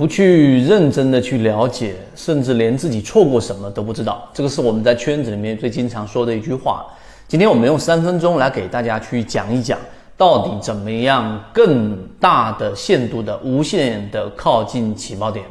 不去认真的去了解，甚至连自己错过什么都不知道。这个是我们在圈子里面最经常说的一句话。今天我们用三分钟来给大家去讲一讲，到底怎么样更大的限度的无限的靠近起爆点。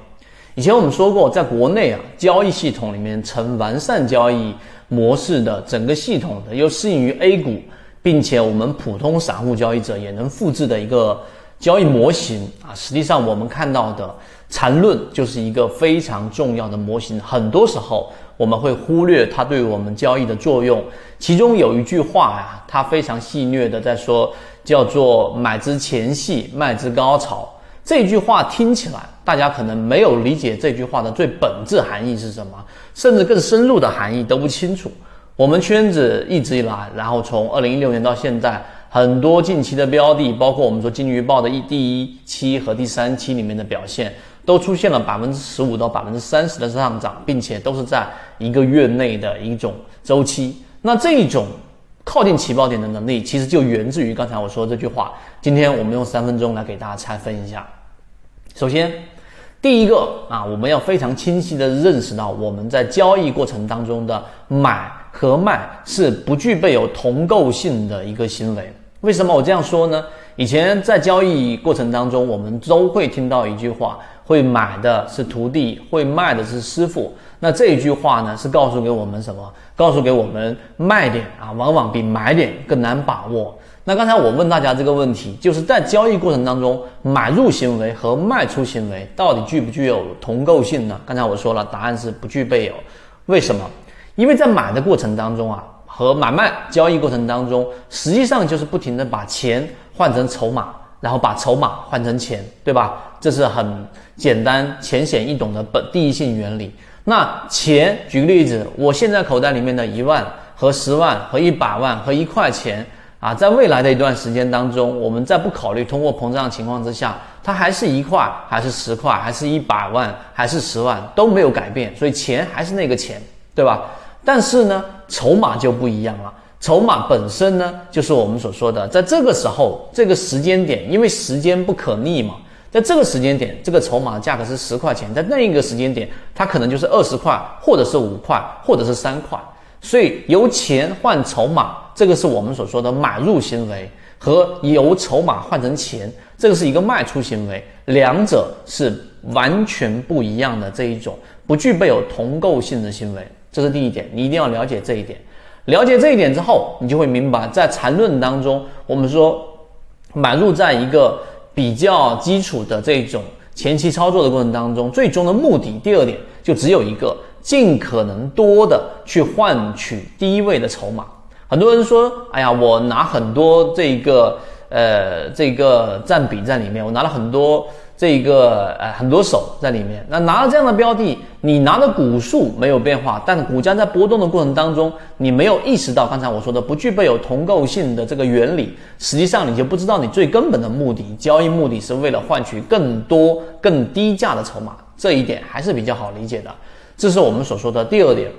以前我们说过，在国内啊，交易系统里面成完善交易模式的整个系统的，又适应于 A 股，并且我们普通散户交易者也能复制的一个交易模型啊，实际上我们看到的。缠论就是一个非常重要的模型，很多时候我们会忽略它对我们交易的作用。其中有一句话呀，它非常戏谑的在说，叫做“买之前戏，卖之高潮”。这句话听起来，大家可能没有理解这句话的最本质含义是什么，甚至更深入的含义都不清楚。我们圈子一直以来，然后从二零一六年到现在。很多近期的标的，包括我们说金鱼报的一第一期和第三期里面的表现，都出现了百分之十五到百分之三十的上涨，并且都是在一个月内的一种周期。那这种靠近起爆点的能力，其实就源自于刚才我说的这句话。今天我们用三分钟来给大家拆分一下。首先，第一个啊，我们要非常清晰的认识到，我们在交易过程当中的买和卖是不具备有同构性的一个行为。为什么我这样说呢？以前在交易过程当中，我们都会听到一句话：会买的是徒弟，会卖的是师傅。那这一句话呢，是告诉给我们什么？告诉给我们卖点啊，往往比买点更难把握。那刚才我问大家这个问题，就是在交易过程当中，买入行为和卖出行为到底具不具有同构性呢？刚才我说了，答案是不具备有。为什么？因为在买的过程当中啊。和买卖交易过程当中，实际上就是不停的把钱换成筹码，然后把筹码换成钱，对吧？这是很简单、浅显易懂的本第一性原理。那钱，举个例子，我现在口袋里面的一万和十万和一百万和一块钱啊，在未来的一段时间当中，我们在不考虑通货膨胀情况之下，它还是一块，还是十块，还是一百万，还是十万都没有改变，所以钱还是那个钱，对吧？但是呢，筹码就不一样了。筹码本身呢，就是我们所说的，在这个时候、这个时间点，因为时间不可逆嘛，在这个时间点，这个筹码的价格是十块钱，在那一个时间点，它可能就是二十块，或者是五块，或者是三块。所以由钱换筹码，这个是我们所说的买入行为，和由筹码换成钱，这个是一个卖出行为，两者是完全不一样的这一种，不具备有同构性的行为。这是第一点，你一定要了解这一点。了解这一点之后，你就会明白，在缠论当中，我们说买入在一个比较基础的这种前期操作的过程当中，最终的目的，第二点就只有一个，尽可能多的去换取低位的筹码。很多人说，哎呀，我拿很多这个呃这个占比在里面，我拿了很多。这一个呃很多手在里面，那拿了这样的标的，你拿的股数没有变化，但股价在波动的过程当中，你没有意识到刚才我说的不具备有同构性的这个原理，实际上你就不知道你最根本的目的，交易目的是为了换取更多更低价的筹码，这一点还是比较好理解的。这是我们所说的第二点，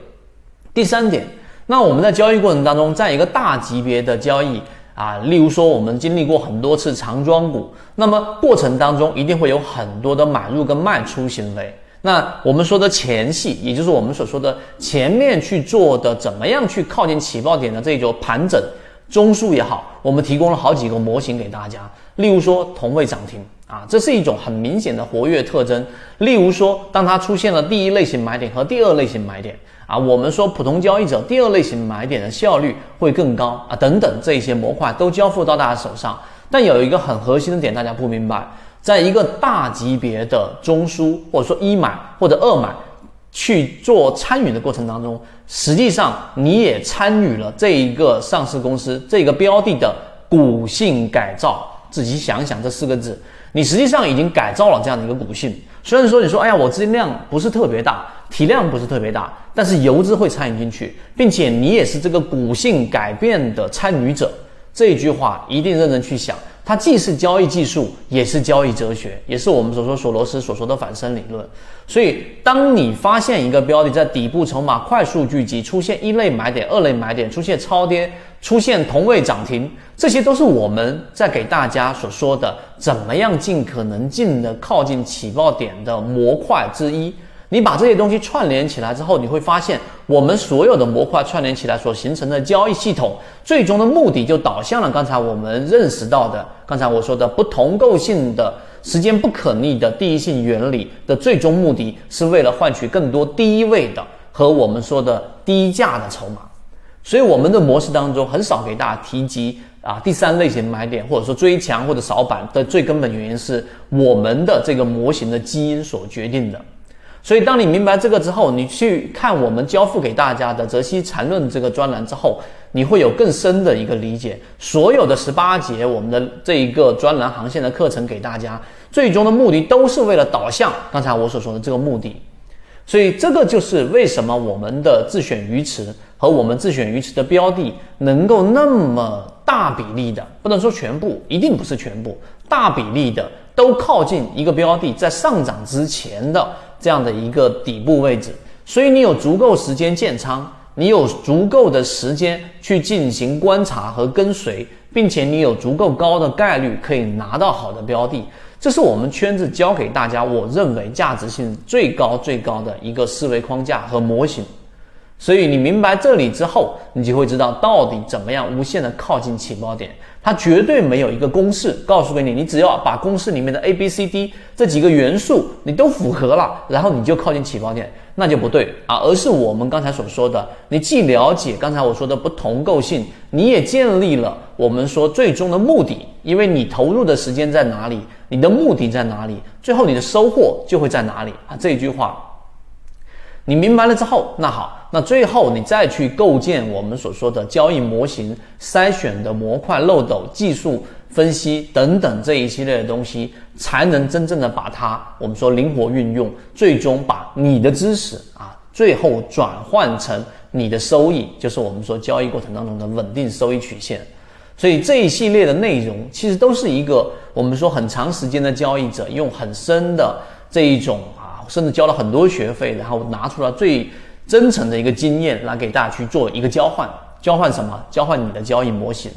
第三点，那我们在交易过程当中，在一个大级别的交易。啊，例如说，我们经历过很多次长庄股，那么过程当中一定会有很多的买入跟卖出行为。那我们说的前戏，也就是我们所说的前面去做的，怎么样去靠近起爆点的这一种盘整中枢也好，我们提供了好几个模型给大家。例如说，同位涨停啊，这是一种很明显的活跃特征。例如说，当它出现了第一类型买点和第二类型买点。啊，我们说普通交易者第二类型买点的效率会更高啊，等等这一些模块都交付到大家手上。但有一个很核心的点，大家不明白，在一个大级别的中枢或者说一买或者二买去做参与的过程当中，实际上你也参与了这一个上市公司这个标的的股性改造。仔细想想这四个字，你实际上已经改造了这样的一个股性。虽然说你说，哎呀，我资金量不是特别大。体量不是特别大，但是游资会参与进去，并且你也是这个股性改变的参与者。这一句话一定认真去想，它既是交易技术，也是交易哲学，也是我们所说索罗斯所说的反身理论。所以，当你发现一个标的在底部筹码快速聚集，出现一类买点、二类买点，出现超跌出现同位涨停，这些都是我们在给大家所说的怎么样尽可能近的靠近起爆点的模块之一。你把这些东西串联起来之后，你会发现，我们所有的模块串联起来所形成的交易系统，最终的目的就导向了刚才我们认识到的，刚才我说的不同构性的时间不可逆的第一性原理的最终目的，是为了换取更多低位的和我们说的低价的筹码。所以我们的模式当中很少给大家提及啊第三类型买点，或者说追强或者扫板的最根本原因是我们的这个模型的基因所决定的。所以，当你明白这个之后，你去看我们交付给大家的《泽西缠论》这个专栏之后，你会有更深的一个理解。所有的十八节我们的这一个专栏航线的课程给大家，最终的目的都是为了导向刚才我所说的这个目的。所以，这个就是为什么我们的自选鱼池和我们自选鱼池的标的能够那么大比例的，不能说全部，一定不是全部，大比例的都靠近一个标的在上涨之前的。这样的一个底部位置，所以你有足够时间建仓，你有足够的时间去进行观察和跟随，并且你有足够高的概率可以拿到好的标的，这是我们圈子教给大家，我认为价值性最高最高的一个思维框架和模型。所以你明白这里之后，你就会知道到底怎么样无限的靠近起爆点。它绝对没有一个公式告诉给你，你只要把公式里面的 A、B、C、D 这几个元素你都符合了，然后你就靠近起爆点，那就不对啊。而是我们刚才所说的，你既了解刚才我说的不同构性，你也建立了我们说最终的目的，因为你投入的时间在哪里，你的目的在哪里，最后你的收获就会在哪里啊。这一句话。你明白了之后，那好，那最后你再去构建我们所说的交易模型、筛选的模块漏斗、技术分析等等这一系列的东西，才能真正的把它我们说灵活运用，最终把你的知识啊，最后转换成你的收益，就是我们说交易过程当中的稳定收益曲线。所以这一系列的内容，其实都是一个我们说很长时间的交易者用很深的这一种啊。甚至交了很多学费，然后拿出了最真诚的一个经验来给大家去做一个交换。交换什么？交换你的交易模型，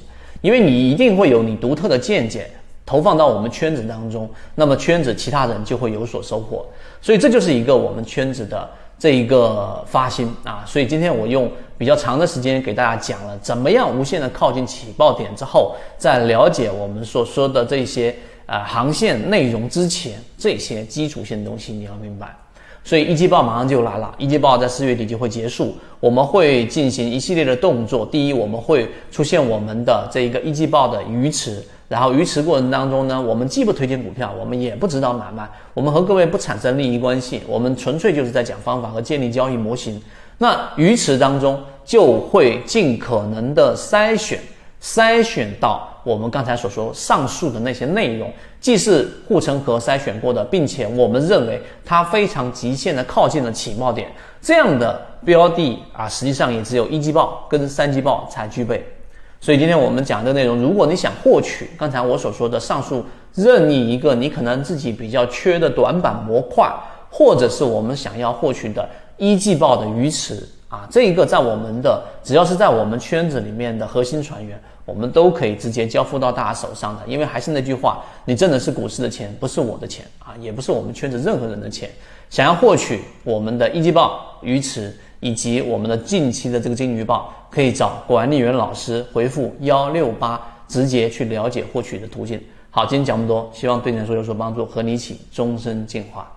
因为你一定会有你独特的见解投放到我们圈子当中，那么圈子其他人就会有所收获。所以这就是一个我们圈子的这一个发心啊。所以今天我用比较长的时间给大家讲了怎么样无限的靠近起爆点之后，在了解我们所说的这些。啊，航线内容之前这些基础性东西你要明白，所以一季报马上就来了，一季报在四月底就会结束，我们会进行一系列的动作。第一，我们会出现我们的这一个一季报的鱼池，然后鱼池过程当中呢，我们既不推荐股票，我们也不指导买卖，我们和各位不产生利益关系，我们纯粹就是在讲方法和建立交易模型。那鱼池当中就会尽可能的筛选。筛选到我们刚才所说上述的那些内容，既是护城河筛选过的，并且我们认为它非常极限的靠近了起爆点，这样的标的啊，实际上也只有一季报跟三季报才具备。所以今天我们讲的内容，如果你想获取刚才我所说的上述任意一个你可能自己比较缺的短板模块，或者是我们想要获取的一季报的鱼池啊，这一个在我们的只要是在我们圈子里面的核心船员。我们都可以直接交付到大家手上的，因为还是那句话，你挣的是股市的钱，不是我的钱啊，也不是我们圈子任何人的钱。想要获取我们的一季报、鱼池以及我们的近期的这个金鱼报，可以找管理员老师回复幺六八，直接去了解获取的途径。好，今天讲这么多，希望对你来说有所帮助，和你一起终身进化。